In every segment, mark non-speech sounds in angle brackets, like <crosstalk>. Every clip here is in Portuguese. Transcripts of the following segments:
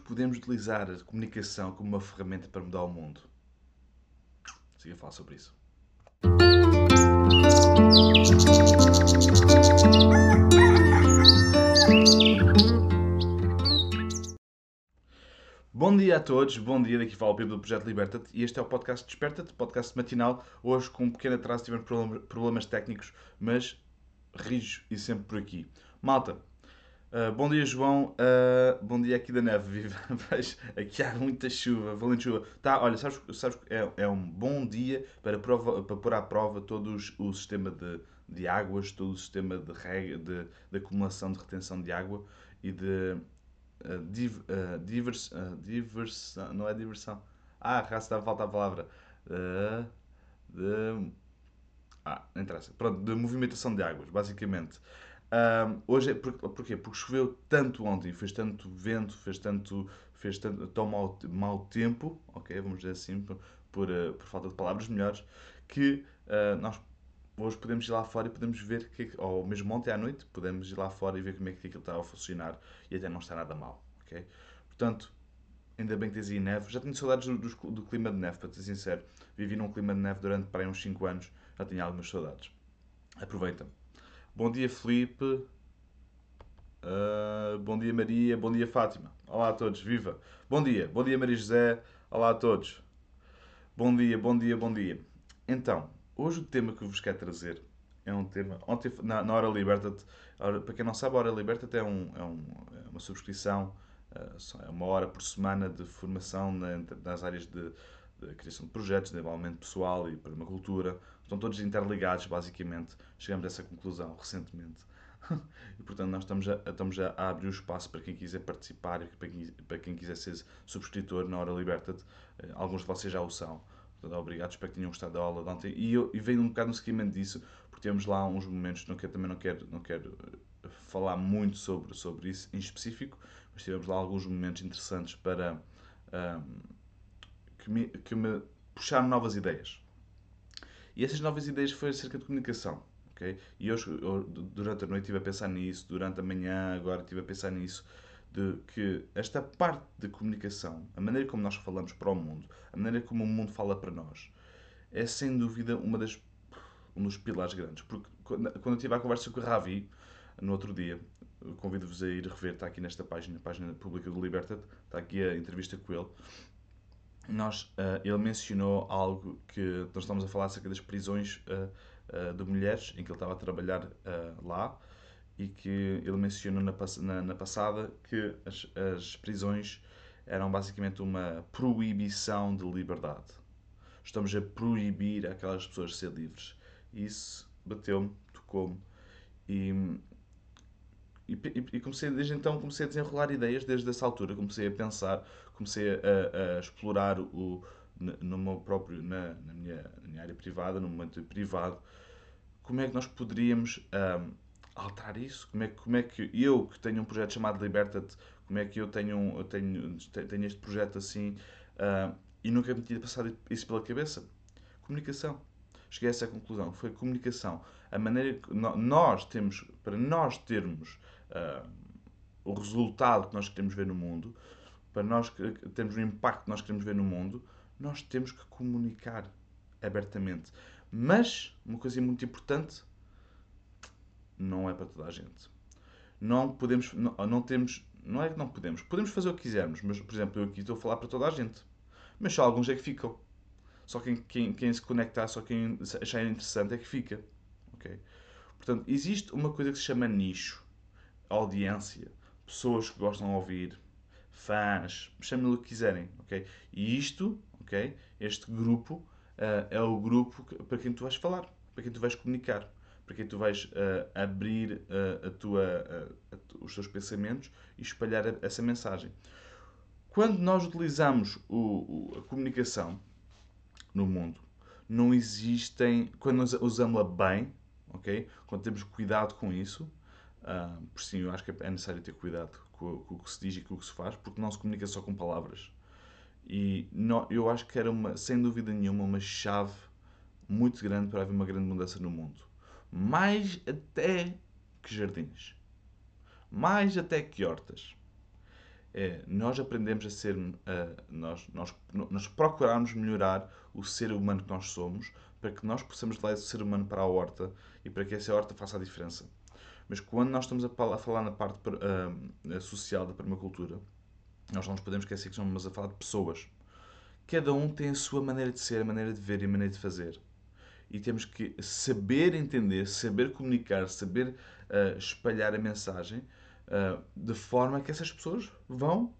podemos utilizar a comunicação como uma ferramenta para mudar o mundo? Siga a falar sobre isso. Bom dia a todos, bom dia, daqui fala o Pedro do Projeto Liberta-te e este é o podcast Desperta-te, podcast matinal, hoje com um pequeno atraso, tivemos problemas técnicos, mas rijos e sempre por aqui. Malta, uh, bom dia João, uh, bom dia aqui da neve, vejo, <laughs> aqui há muita chuva, valente chuva. Tá, olha, sabes, sabes é, é um bom dia para, prova, para pôr à prova todo o sistema de, de águas, todo o sistema de, rega, de, de acumulação, de retenção de água e de uh, div, uh, divers, diversão, não é diversão. Ah, cá está a faltar a palavra. De, ah, não interessa. Pronto, de movimentação de águas, basicamente. Uh, hoje é por, porquê? Porque choveu tanto ontem, fez tanto vento, fez tanto, fez tanto tão mau, mau tempo, ok? Vamos dizer assim, por, por, uh, por falta de palavras melhores, que uh, nós hoje podemos ir lá fora e podemos ver, que, ou mesmo ontem à noite, podemos ir lá fora e ver como é que aquilo está a funcionar e até não está nada mal, ok? Portanto, ainda bem que tens aí neve. Já tenho saudades do, do, do, clima de neve, para ser sincero. Vivi num clima de neve durante para aí uns 5 anos, já tinha algumas saudades. Aproveita. Bom dia, Felipe. Uh, bom dia, Maria. Bom dia, Fátima. Olá a todos. Viva. Bom dia. Bom dia, Maria José. Olá a todos. Bom dia, bom dia, bom dia. Então, Hoje o tema que vos quero trazer é um tema. Ontem, na, na Hora Liberta-te, para quem não sabe, a Hora Liberta-te é, um, é, um, é, uma subscrição, é uma hora por semana de formação nas áreas de, de criação de projetos, de desenvolvimento pessoal e permacultura. Estão todos interligados, basicamente. Chegamos a essa conclusão recentemente. <laughs> e portanto, nós estamos a, estamos a abrir o espaço para quem quiser participar, para quem, para quem quiser ser subscritor na Hora Liberta-te. Eh, alguns de vocês já o são. Portanto, obrigado, espero que tenham gostado da aula de ontem. E, eu, e veio um bocado no seguimento disso, porque temos lá uns momentos, não quero, também não quero, não quero eh, falar muito sobre, sobre isso em específico, mas tivemos lá alguns momentos interessantes para um, que, me, que me puxaram novas ideias. E essas novas ideias foram acerca de comunicação. Okay? E hoje, durante a noite, estive a pensar nisso, durante a manhã, agora estive a pensar nisso de que esta parte de comunicação, a maneira como nós falamos para o mundo, a maneira como o mundo fala para nós, é sem dúvida uma das, um dos pilares grandes. Porque quando eu tive a conversa com o Ravi, no outro dia, convido-vos a ir rever, está aqui nesta página, a página pública do Libertad, está aqui a entrevista com ele. Nós, uh, ele mencionou algo que nós estamos a falar acerca das prisões uh, uh, de mulheres, em que ele estava a trabalhar lá, e que ele mencionou na, na, na passada que as, as prisões eram basicamente uma proibição de liberdade. Estamos a proibir aquelas pessoas de ser livres. Isso bateu-me, tocou-me e, e, e, comecei, desde então comecei a desenrolar ideias desde essa altura, comecei a pensar, comecei a, a explorar o, no meu próprio, na, na, minha, na minha área privada, no momento privado, como é que nós poderíamos um, alterar isso? Como é, como é que eu, que tenho um projeto chamado Liberta-te, como é que eu tenho, eu tenho, tenho este projeto assim uh, e nunca me tinha passado isso pela cabeça? Comunicação. Cheguei a essa conclusão. Foi comunicação. A maneira que nós temos, para nós termos uh, o resultado que nós queremos ver no mundo, para nós termos o impacto que nós queremos ver no mundo, nós temos que comunicar abertamente. Mas, uma coisa muito importante, não é para toda a gente. Não podemos, não, não temos, não é que não podemos, podemos fazer o que quisermos, mas, por exemplo, eu aqui estou a falar para toda a gente. Mas só alguns é que ficam. Só quem, quem, quem se conectar, só quem achar interessante é que fica. ok? Portanto, existe uma coisa que se chama nicho, audiência, pessoas que gostam de ouvir, fãs, chamem-lhe o que quiserem, ok? E isto, ok? Este grupo uh, é o grupo que, para quem tu vais falar, para quem tu vais comunicar para quem tu vais uh, abrir uh, a tua, os teus pensamentos e espalhar essa mensagem. Quando nós utilizamos o, o, a comunicação no mundo, não existem. Quando nós usamos-la bem, ok? Quando temos cuidado com isso, por sim, eu acho que é necessário ter cuidado com, com, o que se diz e com o que se faz, porque não se comunica só com palavras. E não, eu acho que era, uma, sem dúvida nenhuma, uma chave muito grande para haver uma grande mudança no mundo mais até que jardins, mais até que hortas. É nós aprendemos a ser, uh, nós, nós, nós procurarmos melhorar o ser humano que nós somos para que nós possamos levar esse ser humano para a horta e para que essa horta faça a diferença. Mas quando nós estamos a, falar na parte uh, social da permacultura, nós não nos podemos esquecer que estamos a falar de pessoas. Cada um tem a sua maneira de ser, a maneira de ver e a maneira de fazer. E temos que saber entender, saber comunicar, saber uh, espalhar a mensagem uh, de forma que essas pessoas vão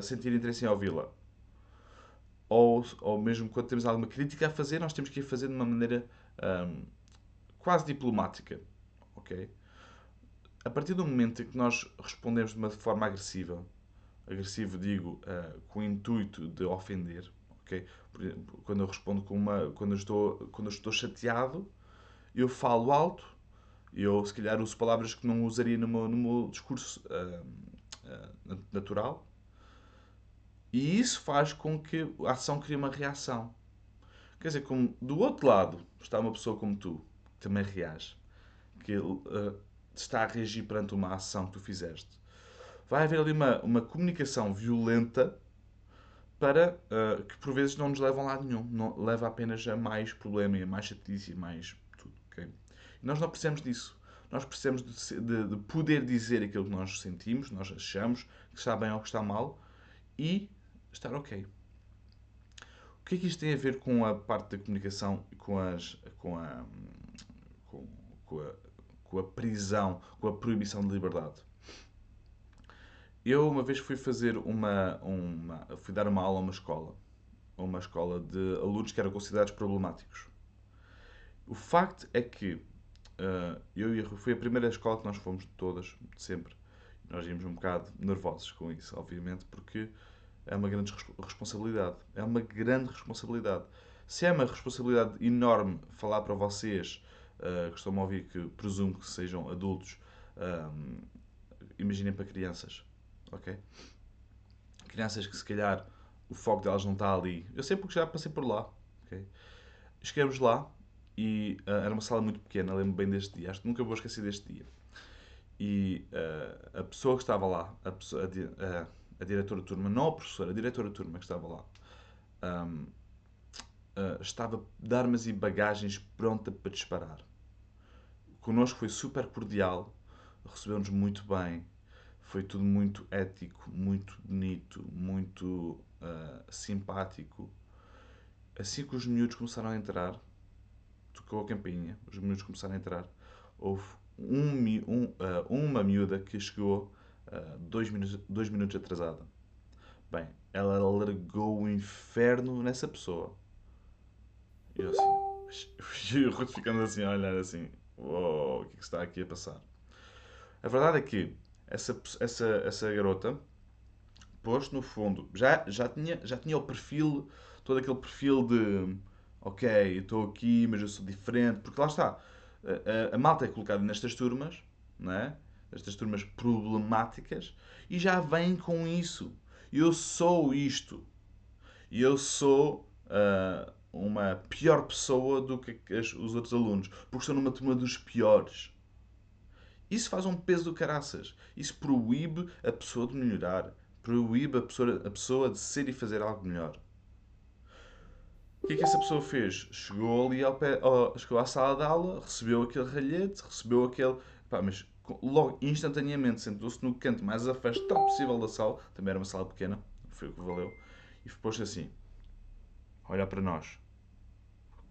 sentir interesse em ouvi-la. Ou, ou mesmo quando temos alguma crítica a fazer, nós temos que ir fazer de uma maneira um, quase diplomática. ok? A partir do momento em que nós respondemos de uma forma agressiva, agressivo digo uh, com o intuito de ofender, ok? Quando eu respondo com uma, quando eu estou, quando eu estou chateado, eu falo alto, eu se calhar uso palavras que não usaria no meu, no meu discurso uh, uh, natural, e isso faz com que a ação crie uma reação. Quer dizer, como do outro lado está uma pessoa como tu, que também reage, que uh, está a reagir perante uma ação que tu fizeste. Vai haver ali uma, uma comunicação violenta para uh, que por vezes não nos leva a lado nenhum. Não, leva apenas a mais problema e a mais chatice e mais tudo. Okay? Nós não precisamos disso. Nós precisamos de, de, de, poder dizer aquilo que nós sentimos, nós achamos que está bem ou que está mal e estar ok. O que é que isto tem a ver com a parte da comunicação com, as, com, a, com a com a prisão, com a proibição de liberdade. Eu uma vez fui fazer uma, uma fui dar uma aula a uma escola, a uma escola de alunos que eram considerados problemáticos. O facto é que uh, eu fui a primeira escola que nós fomos todas, sempre. Nós íamos um bocado nervosos com isso, obviamente, porque é uma grande responsabilidade. É uma grande responsabilidade. Se é uma responsabilidade enorme falar para vocês uh, que estão a ouvir, que presumo que sejam adultos, um, imaginem para crianças, ok? Crianças que se calhar o foco delas não está ali. Eu sei porque já passei por lá, ok? Chegamos lá e uh, era uma sala muito pequena, lembro bem deste dia, acho que nunca vou esquecer deste dia. E uh, a pessoa que estava lá, a, pessoa, a, a, a, diretora de turma, não a professora, a diretora de turma que estava lá, um, uh, estava de armas e bagagens pronta para disparar connosco foi super cordial, recebeu-nos muito bem, foi tudo muito ético, muito bonito, muito uh, simpático. Assim que os miúdos começaram a entrar, tocou a campainha, os miúdos começaram a entrar, houve um, um, uh, uma miúda que chegou uh, dois, minutos, dois minutos atrasada. Bem, ela largou o inferno nessa pessoa. Eu assim, <laughs> ficando assim a olhar assim, oh, o que, é que está aqui a passar? A verdade é que essa, essa, essa garota pôs no fundo, já, já, tinha, já tinha o perfil, todo aquele perfil de ok, eu estou aqui, mas eu sou diferente, porque lá está, a, a, a malta é colocada nestas turmas, não é? Estas turmas problemáticas, e já vem com isso. Eu sou isto. Eu sou uh, uma pior pessoa do que os outros alunos, porque estou numa turma dos piores. Isso faz um peso do caraças. Isso proíbe a pessoa de melhorar. Proíbe a pessoa, a pessoa de ser e fazer algo melhor. O que é que essa pessoa fez? Chegou ali ao pé, chegou à sala de aula, recebeu aquele ralhete, recebeu aquele. Pá, mas logo, instantaneamente, sentou-se no canto mais afastado possível da sala, também era uma sala pequena, foi o que valeu, e pôs-se assim: olhar para nós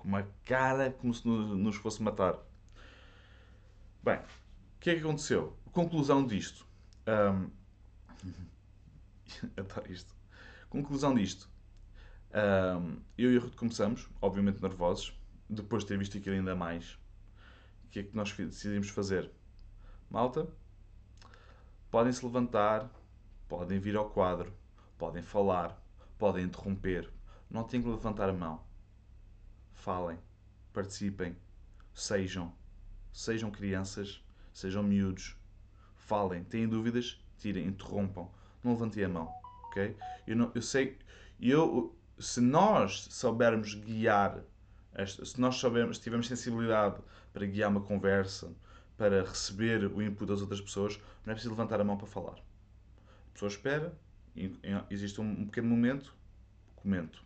com uma cara como se nos fosse matar. Bem, o que é que aconteceu? Conclusão disto. Um... <laughs> Adoro isto. Conclusão disto. Um, eu e o Ruth começamos, obviamente nervosos, depois de ter visto aquilo ainda mais. O que é que nós decidimos fazer? Malta, podem se levantar, podem vir ao quadro, podem falar, podem interromper, não têm que levantar a mão falem, participem, sejam, sejam crianças, sejam miúdos, falem, têm dúvidas, tirem, interrompam, não levantem a mão, ok? Eu, não, eu sei, eu, se nós soubermos guiar, se nós soubermos, tivermos sensibilidade para guiar uma conversa, para receber o input das outras pessoas, não é preciso levantar a mão para falar. A pessoa espera, existe um pequeno momento, comento.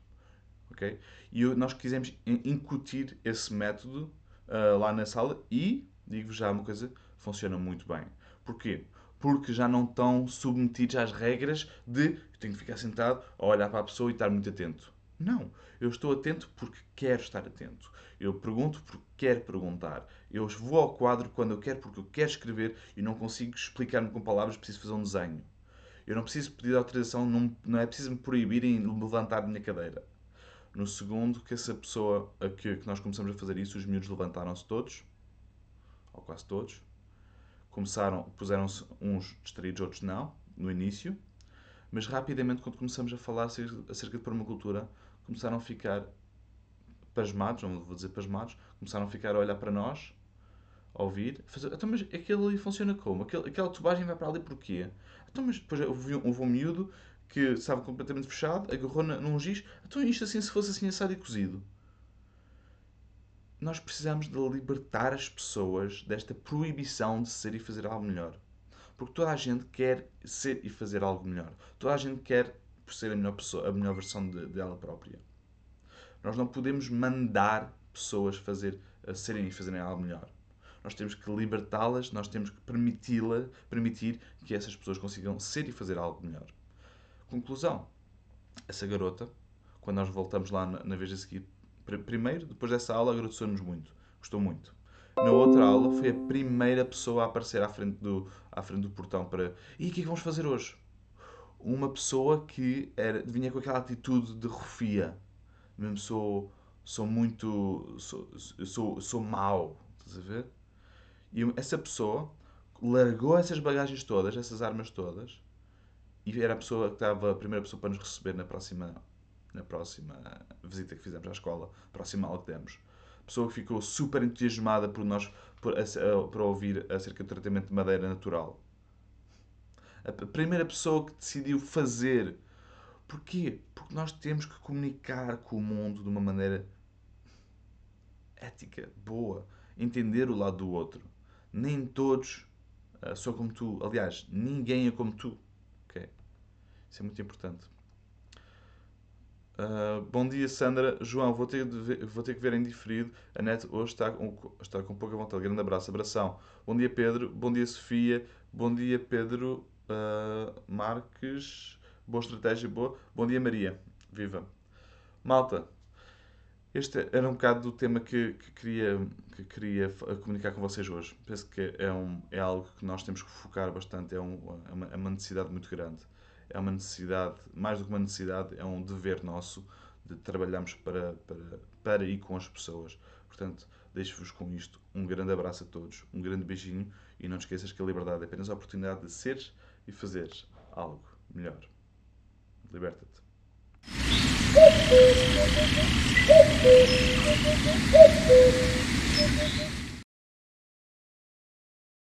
Ok? E nós quisemos incutir esse método uh, lá na sala e, digo-vos já uma coisa, funciona muito bem. Porquê? Porque já não estão submetidos às regras de eu tenho que ficar sentado a olhar para a pessoa e estar muito atento. Não. Eu estou atento porque quero estar atento. Eu pergunto porque quero perguntar. Eu vou ao quadro quando eu quero porque eu quero escrever e não consigo explicar-me com palavras, preciso fazer um desenho. Eu não preciso pedir autorização, não, não é preciso me proibirem de levantar da minha cadeira. No segundo, que essa pessoa, a que, que nós começamos a fazer isso, os miúdos levantaram-se todos, ou quase todos, começaram, puseram-se uns distraídos, outros não, no início, mas rapidamente, quando começamos a falar acerca de permacultura, começaram a ficar pasmados, não vou dizer pasmados, começaram a ficar a olhar para nós, a ouvir, a fazer, então, mas aquilo ali funciona como? Aquela, aquela tubagem vai para ali porquê? Então, mas depois houve, houve um miúdo que estava completamente fechado, agarrou num giz, então isto assim, se fosse assim assado e cozido. Nós precisamos de libertar as pessoas desta proibição de ser e fazer algo melhor. Porque toda a gente quer ser e fazer algo melhor. Toda a gente quer ser a melhor, pessoa, a melhor versão de, dela própria. Nós não podemos mandar pessoas fazer, serem e fazerem algo melhor. Nós temos que libertá-las, nós temos que permiti-la, permitir que essas pessoas consigam ser e fazer algo melhor. Conclusão. Essa garota, quando nós voltamos lá na, na vez a seguir, primeiro, depois dessa aula, agradeceu-nos muito. Gostou muito. Na outra aula, foi a primeira pessoa a aparecer à frente do, à frente do portão para. E o que é que vamos fazer hoje? Uma pessoa que era, vinha com aquela atitude de rufia. Mesmo sou, sou muito. Sou, sou, sou mau. Estás a ver? E essa pessoa largou essas bagagens todas, essas armas todas, e era a pessoa que estava a primeira pessoa para nos receber na próxima, na próxima visita que fizemos à escola, próxima aula que demos. Pessoa que ficou super entusiasmada por nós, por, por ouvir acerca do tratamento de madeira natural. A primeira pessoa que decidiu fazer. Porquê? Porque nós temos que comunicar com o mundo de uma maneira ética, boa, entender o lado do outro. Nem todos uh, são como tu. Aliás, ninguém é como tu. Isso é muito importante. Uh, bom dia, Sandra. João, vou ter, ver, vou ter que ver em diferido. A net hoje está, está com pouca vontade. Grande abraço, abração. Bom dia, Pedro. Bom dia, Sofia. Bom dia, Pedro uh, Marques. Boa estratégia, boa. Bom dia, Maria. Viva. Malta, este era um bocado do tema que, que queria, que queria comunicar com vocês hoje. Penso que é, um, é algo que nós temos que focar bastante. É, um, é, uma, é uma necessidade muito grande é uma necessidade, mais do que uma necessidade, é um dever nosso de trabalharmos para, para, para e com as pessoas. Portanto, deixo-vos com isto. Um grande abraço a todos, um grande beijinho e não esqueças que a liberdade é apenas a oportunidade de seres e fazeres algo melhor. Liberta-te.